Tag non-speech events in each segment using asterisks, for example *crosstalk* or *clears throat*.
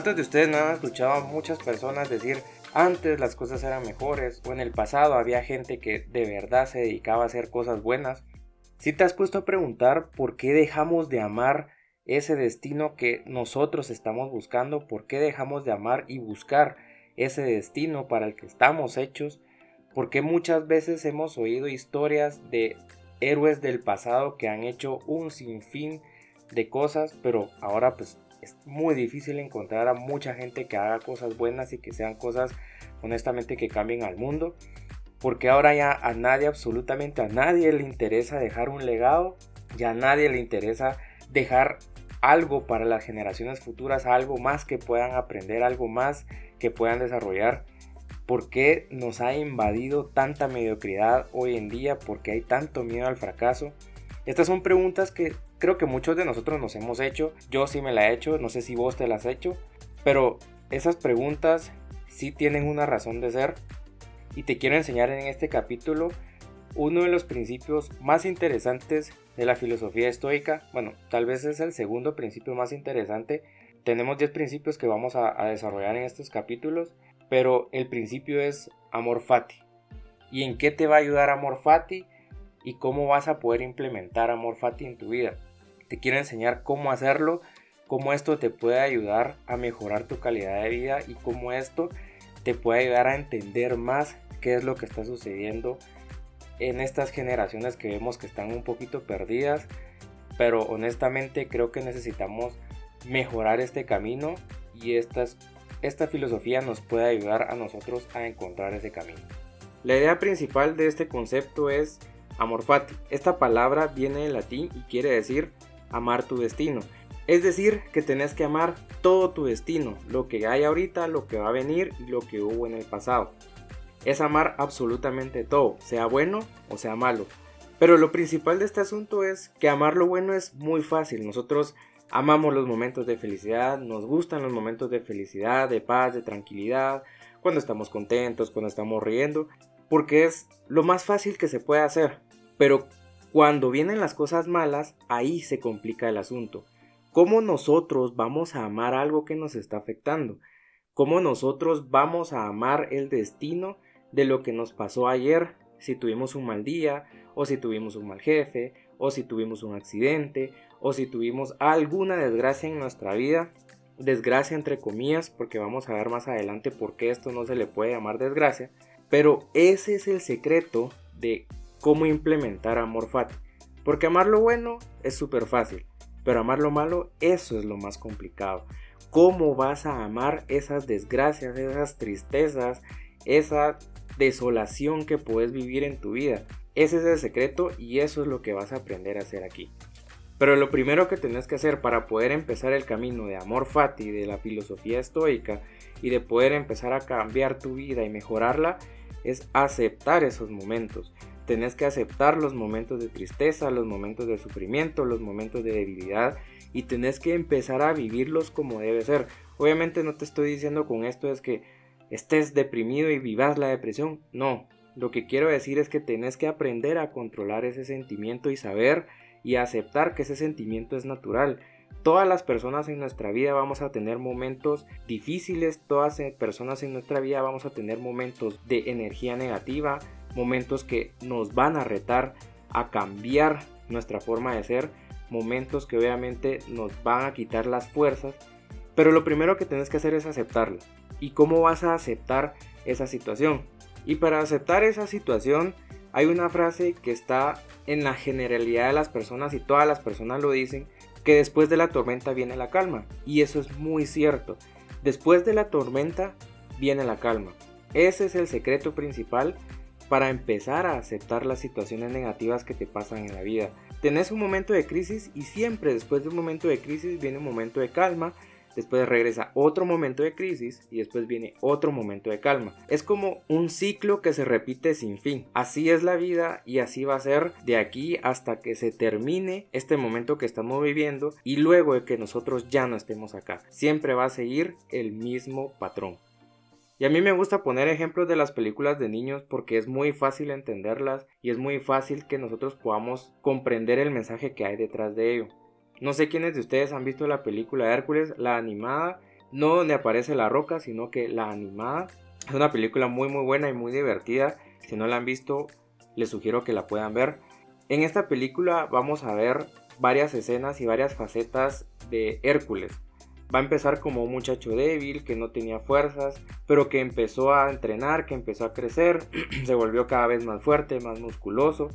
¿Cuántos de ustedes no han escuchado a muchas personas decir antes las cosas eran mejores o en el pasado había gente que de verdad se dedicaba a hacer cosas buenas? Si te has puesto a preguntar por qué dejamos de amar ese destino que nosotros estamos buscando, por qué dejamos de amar y buscar ese destino para el que estamos hechos, porque muchas veces hemos oído historias de héroes del pasado que han hecho un sinfín de cosas, pero ahora pues es muy difícil encontrar a mucha gente que haga cosas buenas y que sean cosas honestamente que cambien al mundo. Porque ahora ya a nadie, absolutamente a nadie le interesa dejar un legado, ya a nadie le interesa dejar algo para las generaciones futuras, algo más que puedan aprender, algo más que puedan desarrollar. ¿Por qué nos ha invadido tanta mediocridad hoy en día? ¿Por qué hay tanto miedo al fracaso? Estas son preguntas que creo que muchos de nosotros nos hemos hecho. Yo sí me la he hecho, no sé si vos te las has hecho. Pero esas preguntas sí tienen una razón de ser. Y te quiero enseñar en este capítulo uno de los principios más interesantes de la filosofía estoica. Bueno, tal vez es el segundo principio más interesante. Tenemos 10 principios que vamos a, desarrollar en estos capítulos. Pero el principio es amor fati. ¿Y en qué te va a ayudar amor fati? Y cómo vas a poder implementar Amor Fati en tu vida. Te quiero enseñar cómo hacerlo, cómo esto te puede ayudar a mejorar tu calidad de vida y cómo esto te puede ayudar a entender más qué es lo que está sucediendo en estas generaciones que vemos que están un poquito perdidas, pero honestamente creo que necesitamos mejorar este camino y estas, esta filosofía nos puede ayudar a nosotros a encontrar ese camino. La idea principal de este concepto es Amor fati. Esta palabra viene del latín y quiere decir amar tu destino. Es decir, que tenés que amar todo tu destino, lo que hay ahorita, lo que va a venir y lo que hubo en el pasado. Es amar absolutamente todo, sea bueno o sea malo. Pero lo principal de este asunto es que amar lo bueno es muy fácil. Nosotros amamos los momentos de felicidad, nos gustan los momentos de felicidad, de paz, de tranquilidad, cuando estamos contentos, cuando estamos riendo, porque es lo más fácil que se puede hacer. Pero cuando vienen las cosas malas, ahí se complica el asunto. ¿Cómo nosotros vamos a amar algo que nos está afectando? ¿Cómo nosotros vamos a amar el destino de lo que nos pasó ayer? Si tuvimos un mal día, o si tuvimos un mal jefe, o si tuvimos un accidente, o si tuvimos alguna desgracia en nuestra vida. Desgracia entre comillas, porque vamos a ver más adelante por qué esto no se le puede llamar desgracia. Pero ese es el secreto de cómo implementar amor fati. Porque amar lo bueno es súper fácil, pero amar lo malo, eso es lo más complicado. ¿Cómo vas a amar esas desgracias, esas tristezas, esa desolación que puedes vivir en tu vida? Ese es el secreto y eso es lo que vas a aprender a hacer aquí. Pero lo primero que tenés que hacer para poder empezar el camino de amor fati, de la filosofía estoica y de poder empezar a cambiar tu vida y mejorarla, es aceptar esos momentos tenés que aceptar los momentos de tristeza, los momentos de sufrimiento, los momentos de debilidad y tenés que empezar a vivirlos como debe ser. Obviamente no te estoy diciendo con esto es que estés deprimido y vivas la depresión, no. Lo que quiero decir es que tenés que aprender a controlar ese sentimiento y saber y aceptar que ese sentimiento es natural. Todas las personas en nuestra vida vamos a tener momentos difíciles, todas las personas en nuestra vida vamos a tener momentos de energía negativa, momentos que nos van a retar a cambiar nuestra forma de ser, momentos que obviamente nos van a quitar las fuerzas, pero lo primero que tienes que hacer es aceptarlo. ¿Y cómo vas a aceptar esa situación? Y para aceptar esa situación hay una frase que está en la generalidad de las personas y todas las personas lo dicen, que después de la tormenta viene la calma. Y eso es muy cierto. Después de la tormenta viene la calma. Ese es el secreto principal para empezar a aceptar las situaciones negativas que te pasan en la vida. Tenés un momento de crisis y siempre después de un momento de crisis viene un momento de calma, después regresa otro momento de crisis y después viene otro momento de calma. Es como un ciclo que se repite sin fin. Así es la vida y así va a ser de aquí hasta que se termine este momento que estamos viviendo y luego de que nosotros ya no estemos acá. Siempre va a seguir el mismo patrón. Y a mí me gusta poner ejemplos de las películas de niños porque es muy fácil entenderlas y es muy fácil que nosotros podamos comprender el mensaje que hay detrás de ello. No sé quiénes de ustedes han visto la película Hércules, la animada, no donde aparece la roca, sino que la animada. Es una película muy muy buena y muy divertida. Si no la han visto, les sugiero que la puedan ver. En esta película vamos a ver varias escenas y varias facetas de Hércules. Va a empezar como un muchacho débil, que no tenía fuerzas, pero que empezó a entrenar, que empezó a crecer, *clears throat* se volvió cada vez más fuerte, más musculoso,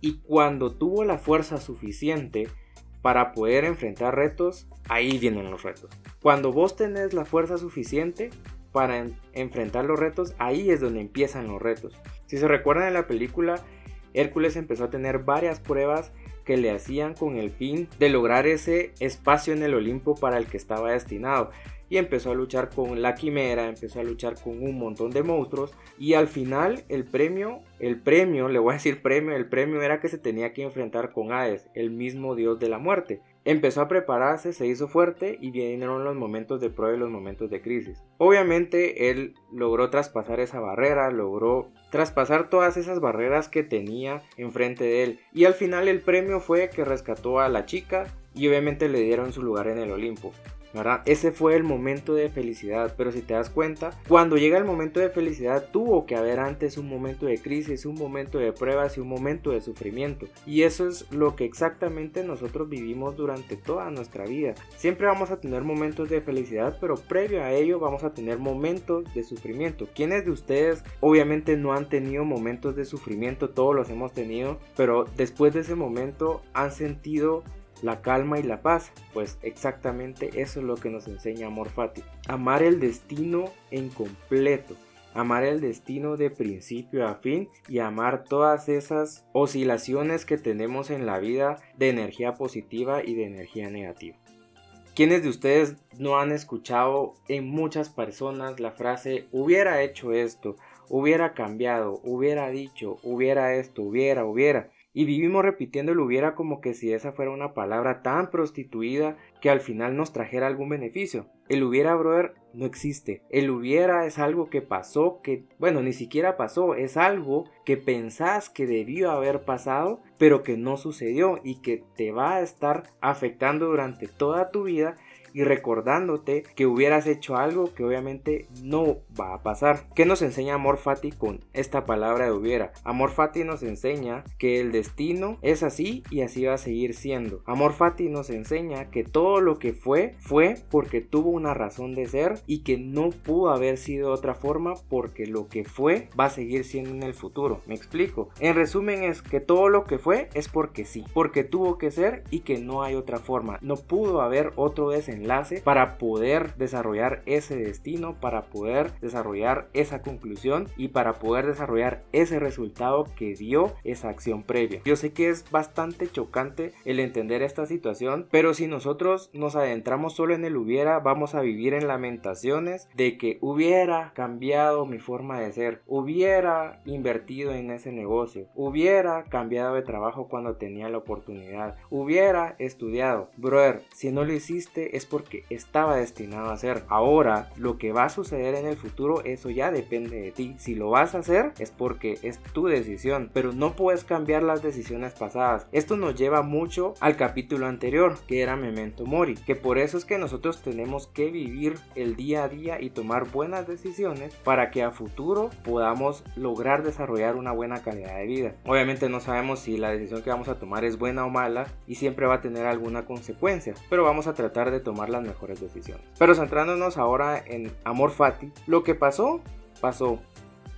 y cuando tuvo la fuerza suficiente para poder enfrentar retos, ahí vienen los retos. Cuando vos tenés la fuerza suficiente para enfrentar los retos, ahí es donde empiezan los retos. Si se recuerdan en la película, Hércules empezó a tener varias pruebas que le hacían con el fin de lograr ese espacio en el Olimpo para el que estaba destinado. Y empezó a luchar con la quimera, empezó a luchar con un montón de monstruos. Y al final el premio, el premio, le voy a decir premio, el premio era que se tenía que enfrentar con Hades, el mismo dios de la muerte. Empezó a prepararse, se hizo fuerte y vinieron los momentos de prueba y los momentos de crisis. Obviamente él logró traspasar esa barrera, logró traspasar todas esas barreras que tenía enfrente de él. Y al final el premio fue que rescató a la chica y obviamente le dieron su lugar en el Olimpo. Ese fue el momento de felicidad, pero si te das cuenta, cuando llega el momento de felicidad tuvo que haber antes un momento de crisis, un momento de pruebas y un momento de sufrimiento. Y eso es lo que exactamente nosotros vivimos durante toda nuestra vida. Siempre vamos a tener momentos de felicidad, pero previo a ello vamos a tener momentos de sufrimiento. ¿Quiénes de ustedes obviamente no han tenido momentos de sufrimiento? Todos los hemos tenido, pero después de ese momento han sentido la calma y la paz. Pues exactamente eso es lo que nos enseña Amor Fati. Amar el destino en completo. Amar el destino de principio a fin y amar todas esas oscilaciones que tenemos en la vida de energía positiva y de energía negativa. ¿Quiénes de ustedes no han escuchado en muchas personas la frase hubiera hecho esto, hubiera cambiado, hubiera dicho, hubiera esto, hubiera, hubiera? Y vivimos repitiendo el hubiera como que si esa fuera una palabra tan prostituida que al final nos trajera algún beneficio. El hubiera, brother, no existe. El hubiera es algo que pasó, que, bueno, ni siquiera pasó, es algo que pensás que debió haber pasado, pero que no sucedió y que te va a estar afectando durante toda tu vida y recordándote que hubieras hecho algo que obviamente no va a pasar. ¿Qué nos enseña Amor Fati con esta palabra de hubiera? Amor Fati nos enseña que el destino es así y así va a seguir siendo. Amor Fati nos enseña que todo lo que fue fue porque tuvo una razón de ser y que no pudo haber sido otra forma porque lo que fue va a seguir siendo en el futuro. Me explico. En resumen es que todo lo que fue es porque sí, porque tuvo que ser y que no hay otra forma. No pudo haber otro desenlace para poder desarrollar ese destino, para poder desarrollar esa conclusión y para poder desarrollar ese resultado que dio esa acción previa. Yo sé que es bastante chocante el entender esta situación, pero si nosotros nos adentramos solo en el hubiera, vamos a vivir en lamentaciones de que hubiera cambiado mi forma de ser, hubiera invertido en ese negocio, hubiera cambiado de trabajo cuando tenía la oportunidad, hubiera estudiado. Brother, si no lo hiciste es por porque estaba destinado a ser. Ahora, lo que va a suceder en el futuro, eso ya depende de ti. Si lo vas a hacer, es porque es tu decisión, pero no puedes cambiar las decisiones pasadas. Esto nos lleva mucho al capítulo anterior, que era Memento Mori, que por eso es que nosotros tenemos que vivir el día a día y tomar buenas decisiones para que a futuro podamos lograr desarrollar una buena calidad de vida. Obviamente no sabemos si la decisión que vamos a tomar es buena o mala y siempre va a tener alguna consecuencia, pero vamos a tratar de tomar las mejores decisiones. Pero centrándonos ahora en Amor Fati, lo que pasó, pasó.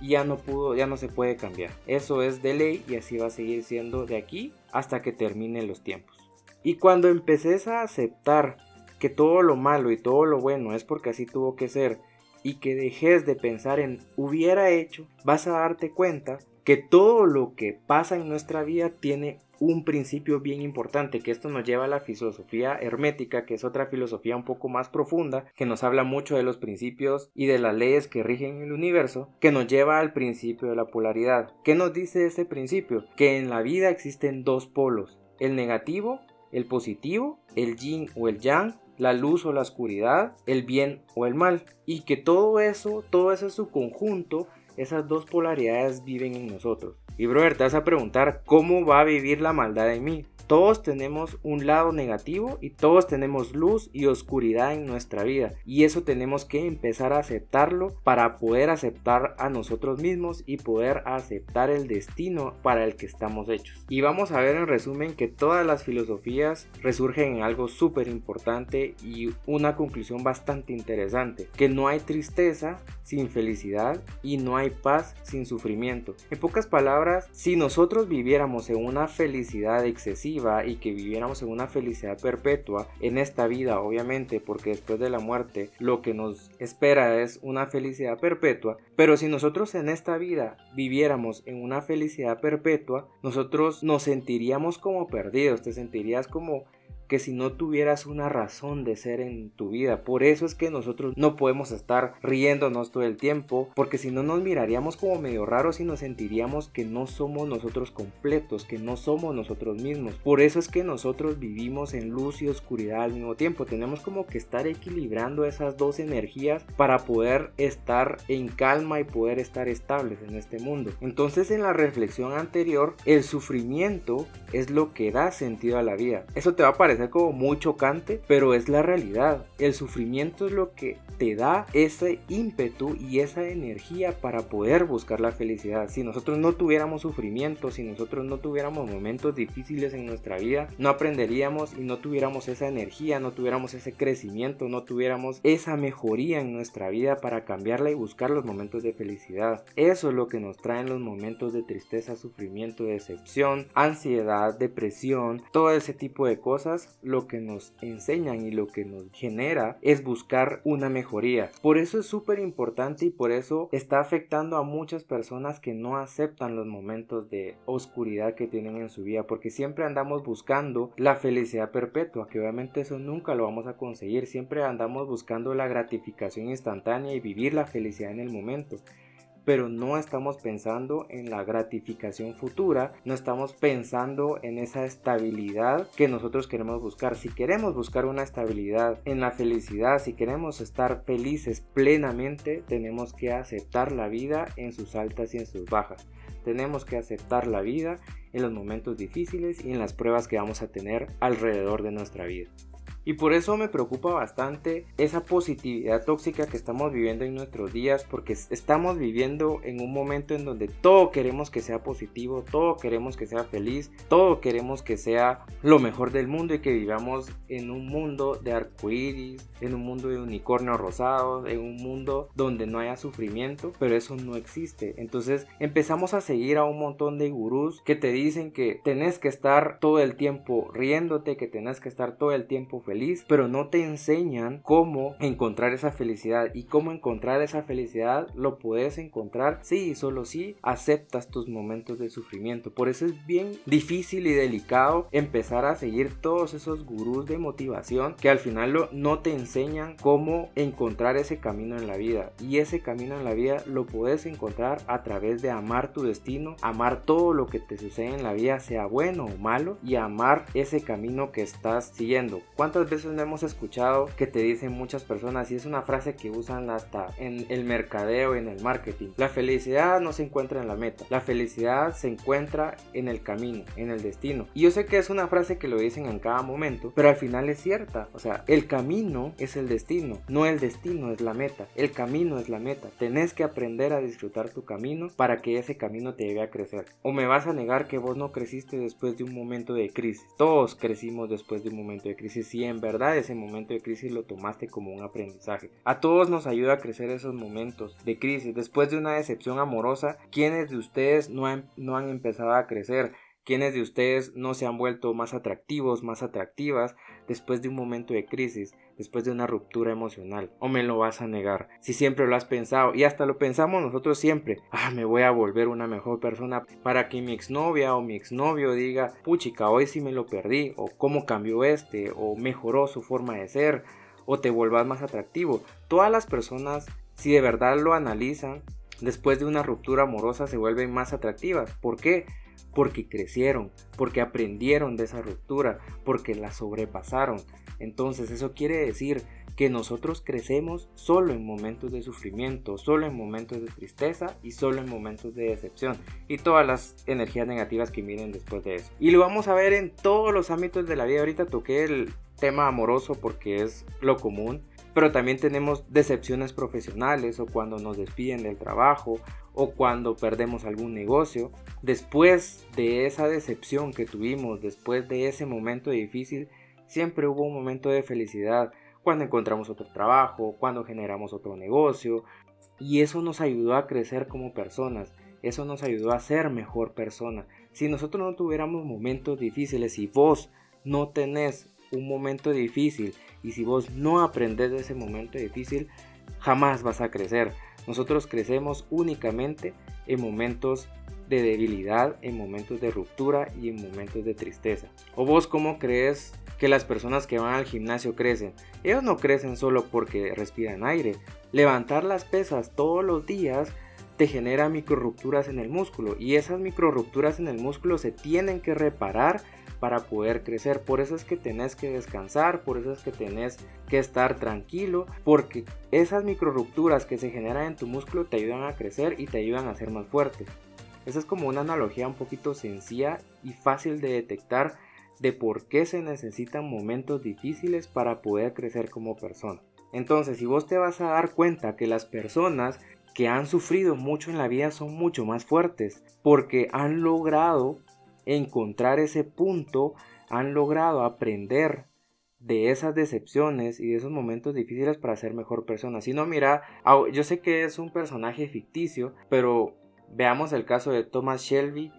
Ya no pudo, ya no se puede cambiar. Eso es de ley y así va a seguir siendo de aquí hasta que terminen los tiempos. Y cuando empeces a aceptar que todo lo malo y todo lo bueno es porque así tuvo que ser y que dejes de pensar en hubiera hecho, vas a darte cuenta que todo lo que pasa en nuestra vida tiene un principio bien importante, que esto nos lleva a la filosofía hermética, que es otra filosofía un poco más profunda, que nos habla mucho de los principios y de las leyes que rigen el universo, que nos lleva al principio de la polaridad. ¿Qué nos dice ese principio? Que en la vida existen dos polos, el negativo, el positivo, el yin o el yang, la luz o la oscuridad, el bien o el mal, y que todo eso, todo eso es su conjunto, esas dos polaridades viven en nosotros. Y brother, te vas a preguntar cómo va a vivir la maldad en mí. Todos tenemos un lado negativo y todos tenemos luz y oscuridad en nuestra vida. Y eso tenemos que empezar a aceptarlo para poder aceptar a nosotros mismos y poder aceptar el destino para el que estamos hechos. Y vamos a ver en resumen que todas las filosofías resurgen en algo súper importante y una conclusión bastante interesante. Que no hay tristeza sin felicidad y no hay paz sin sufrimiento. En pocas palabras, si nosotros viviéramos en una felicidad excesiva y que viviéramos en una felicidad perpetua en esta vida, obviamente, porque después de la muerte lo que nos espera es una felicidad perpetua, pero si nosotros en esta vida viviéramos en una felicidad perpetua, nosotros nos sentiríamos como perdidos, te sentirías como que si no tuvieras una razón de ser en tu vida. Por eso es que nosotros no podemos estar riéndonos todo el tiempo, porque si no nos miraríamos como medio raros y nos sentiríamos que no somos nosotros completos, que no somos nosotros mismos. Por eso es que nosotros vivimos en luz y oscuridad al mismo tiempo. Tenemos como que estar equilibrando esas dos energías para poder estar en calma y poder estar estables en este mundo. Entonces en la reflexión anterior, el sufrimiento es lo que da sentido a la vida. Eso te va a parecer como muy chocante, pero es la realidad. El sufrimiento es lo que te da ese ímpetu y esa energía para poder buscar la felicidad. Si nosotros no tuviéramos sufrimiento, si nosotros no tuviéramos momentos difíciles en nuestra vida, no aprenderíamos y no tuviéramos esa energía, no tuviéramos ese crecimiento, no tuviéramos esa mejoría en nuestra vida para cambiarla y buscar los momentos de felicidad. Eso es lo que nos traen los momentos de tristeza, sufrimiento, decepción, ansiedad, depresión, todo ese tipo de cosas lo que nos enseñan y lo que nos genera es buscar una Por eso es súper importante y por eso está afectando a muchas personas que no aceptan los momentos de oscuridad que tienen en su vida, porque siempre andamos buscando la felicidad perpetua, que obviamente eso nunca lo vamos a conseguir, siempre andamos buscando la gratificación instantánea y vivir la felicidad en el momento pero no estamos pensando en la gratificación futura, no estamos pensando en esa estabilidad que nosotros queremos buscar. Si queremos buscar una estabilidad en la felicidad, si queremos estar felices plenamente, tenemos que aceptar la vida en sus altas y en sus bajas. Tenemos que aceptar la vida en los momentos difíciles y en las pruebas que vamos a tener alrededor de nuestra vida. Y por eso me preocupa bastante esa positividad tóxica que estamos viviendo en nuestros días, porque estamos viviendo en un momento en donde todo queremos que sea positivo, todo queremos que sea feliz, todo queremos que sea lo mejor del mundo y que vivamos en un mundo de arcoíris, en un mundo de unicornios rosados, en un mundo donde no haya sufrimiento, pero eso no existe. Entonces empezamos a seguir a un montón de gurús que te dicen que tenés que estar todo el tiempo riéndote, que tenés que estar todo el tiempo feliz, pero no te enseñan cómo encontrar esa felicidad y cómo encontrar esa felicidad lo puedes encontrar si y solo si aceptas tus momentos de sufrimiento. Por eso es bien difícil y delicado empezar a seguir todos esos gurús de motivación que al final no te enseñan cómo encontrar ese camino en la vida. Y ese camino en la vida lo puedes encontrar a través de amar tu destino, amar todo lo que te sucede en la vida, sea bueno o malo, y amar ese camino que estás siguiendo. ¿Cuántas veces no hemos escuchado que te dicen muchas personas y es una frase que usan hasta en el mercadeo y en el marketing? La felicidad no se encuentra en la meta, la felicidad se encuentra en el camino, en el destino. Y yo sé que es una frase que lo dicen en cada momento, pero al final es cierta. O sea, el camino es el destino, no el destino es la meta, el camino es la meta. Tenés que aprender a disfrutar tu camino para que ese camino te lleve a crecer. O me vas a negar que vos no creciste después de un momento de crisis. Todos crecimos después de un momento de crisis en verdad ese momento de crisis lo tomaste como un aprendizaje. A todos nos ayuda a crecer esos momentos de crisis. Después de una decepción amorosa, ¿quiénes de ustedes no han, no han empezado a crecer? ¿Quiénes de ustedes no se han vuelto más atractivos, más atractivas después de un momento de crisis, después de una ruptura emocional? ¿O me lo vas a negar? Si siempre lo has pensado y hasta lo pensamos nosotros siempre, ah, me voy a volver una mejor persona para que mi exnovia o mi exnovio diga, puchica, hoy sí me lo perdí, o cómo cambió este, o mejoró su forma de ser, o te vuelvas más atractivo. Todas las personas, si de verdad lo analizan, después de una ruptura amorosa se vuelven más atractivas. ¿Por qué? Porque crecieron, porque aprendieron de esa ruptura, porque la sobrepasaron. Entonces eso quiere decir que nosotros crecemos solo en momentos de sufrimiento, solo en momentos de tristeza y solo en momentos de decepción y todas las energías negativas que vienen después de eso. Y lo vamos a ver en todos los ámbitos de la vida. Ahorita toqué el tema amoroso porque es lo común, pero también tenemos decepciones profesionales o cuando nos despiden del trabajo o cuando perdemos algún negocio. Después de esa decepción que tuvimos, después de ese momento difícil, siempre hubo un momento de felicidad cuando encontramos otro trabajo, cuando generamos otro negocio. Y eso nos ayudó a crecer como personas, eso nos ayudó a ser mejor persona. Si nosotros no tuviéramos momentos difíciles y vos no tenés un momento difícil y si vos no aprendes de ese momento difícil, jamás vas a crecer. Nosotros crecemos únicamente en momentos de debilidad, en momentos de ruptura y en momentos de tristeza. ¿O vos cómo crees que las personas que van al gimnasio crecen? Ellos no crecen solo porque respiran aire. Levantar las pesas todos los días te genera rupturas en el músculo y esas rupturas en el músculo se tienen que reparar para poder crecer. Por eso es que tenés que descansar, por eso es que tenés que estar tranquilo, porque esas rupturas que se generan en tu músculo te ayudan a crecer y te ayudan a ser más fuerte. Esa es como una analogía un poquito sencilla y fácil de detectar de por qué se necesitan momentos difíciles para poder crecer como persona. Entonces, si vos te vas a dar cuenta que las personas que han sufrido mucho en la vida son mucho más fuertes porque han logrado encontrar ese punto, han logrado aprender de esas decepciones y de esos momentos difíciles para ser mejor persona. Si no, mira, yo sé que es un personaje ficticio, pero veamos el caso de Thomas Shelby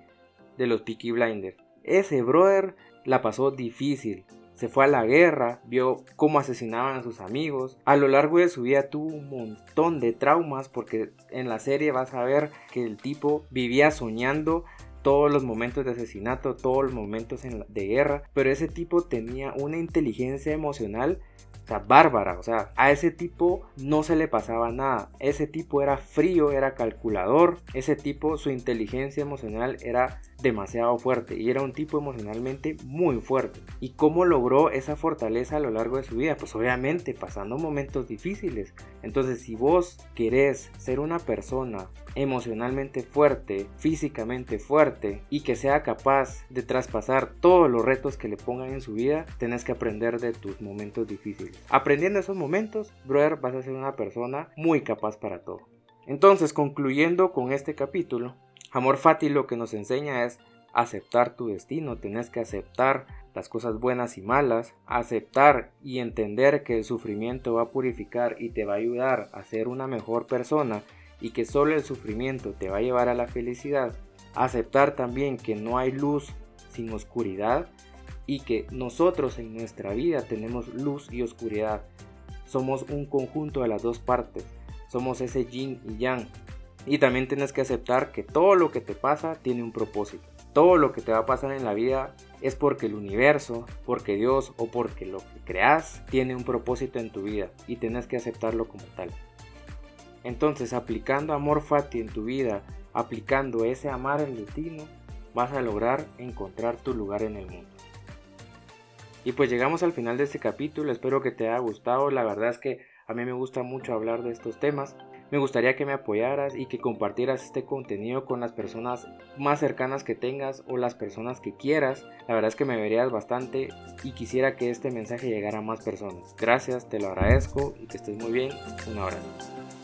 de los Peaky Blinders. Ese brother la pasó difícil. Se fue a la guerra, vio cómo asesinaban a sus amigos. A lo largo de su vida tuvo un montón de traumas porque en la serie vas a ver que el tipo vivía soñando todos los momentos de asesinato, todos los momentos de guerra, pero ese tipo tenía una inteligencia emocional bárbara, o sea, a ese tipo no se le pasaba nada, ese tipo era frío, era calculador, ese tipo su inteligencia emocional era demasiado fuerte y era un tipo emocionalmente muy fuerte. ¿Y cómo logró esa fortaleza a lo largo de su vida? Pues obviamente pasando momentos difíciles. Entonces si vos querés ser una persona emocionalmente fuerte, físicamente fuerte y que sea capaz de traspasar todos los retos que le pongan en su vida, tenés que aprender de tus momentos difíciles. Aprendiendo esos momentos, brother, vas a ser una persona muy capaz para todo. Entonces, concluyendo con este capítulo, Amor Fati lo que nos enseña es aceptar tu destino, tenés que aceptar las cosas buenas y malas, aceptar y entender que el sufrimiento va a purificar y te va a ayudar a ser una mejor persona y que solo el sufrimiento te va a llevar a la felicidad, aceptar también que no hay luz sin oscuridad y que nosotros en nuestra vida tenemos luz y oscuridad. Somos un conjunto de las dos partes, somos ese yin y yang. Y también tienes que aceptar que todo lo que te pasa tiene un propósito. Todo lo que te va a pasar en la vida es porque el universo, porque Dios o porque lo que creas tiene un propósito en tu vida y tienes que aceptarlo como tal. Entonces, aplicando amor fati en tu vida, aplicando ese amar el destino, vas a lograr encontrar tu lugar en el mundo. Y pues llegamos al final de este capítulo, espero que te haya gustado, la verdad es que a mí me gusta mucho hablar de estos temas. Me gustaría que me apoyaras y que compartieras este contenido con las personas más cercanas que tengas o las personas que quieras. La verdad es que me verías bastante y quisiera que este mensaje llegara a más personas. Gracias, te lo agradezco y que estés muy bien. Un abrazo.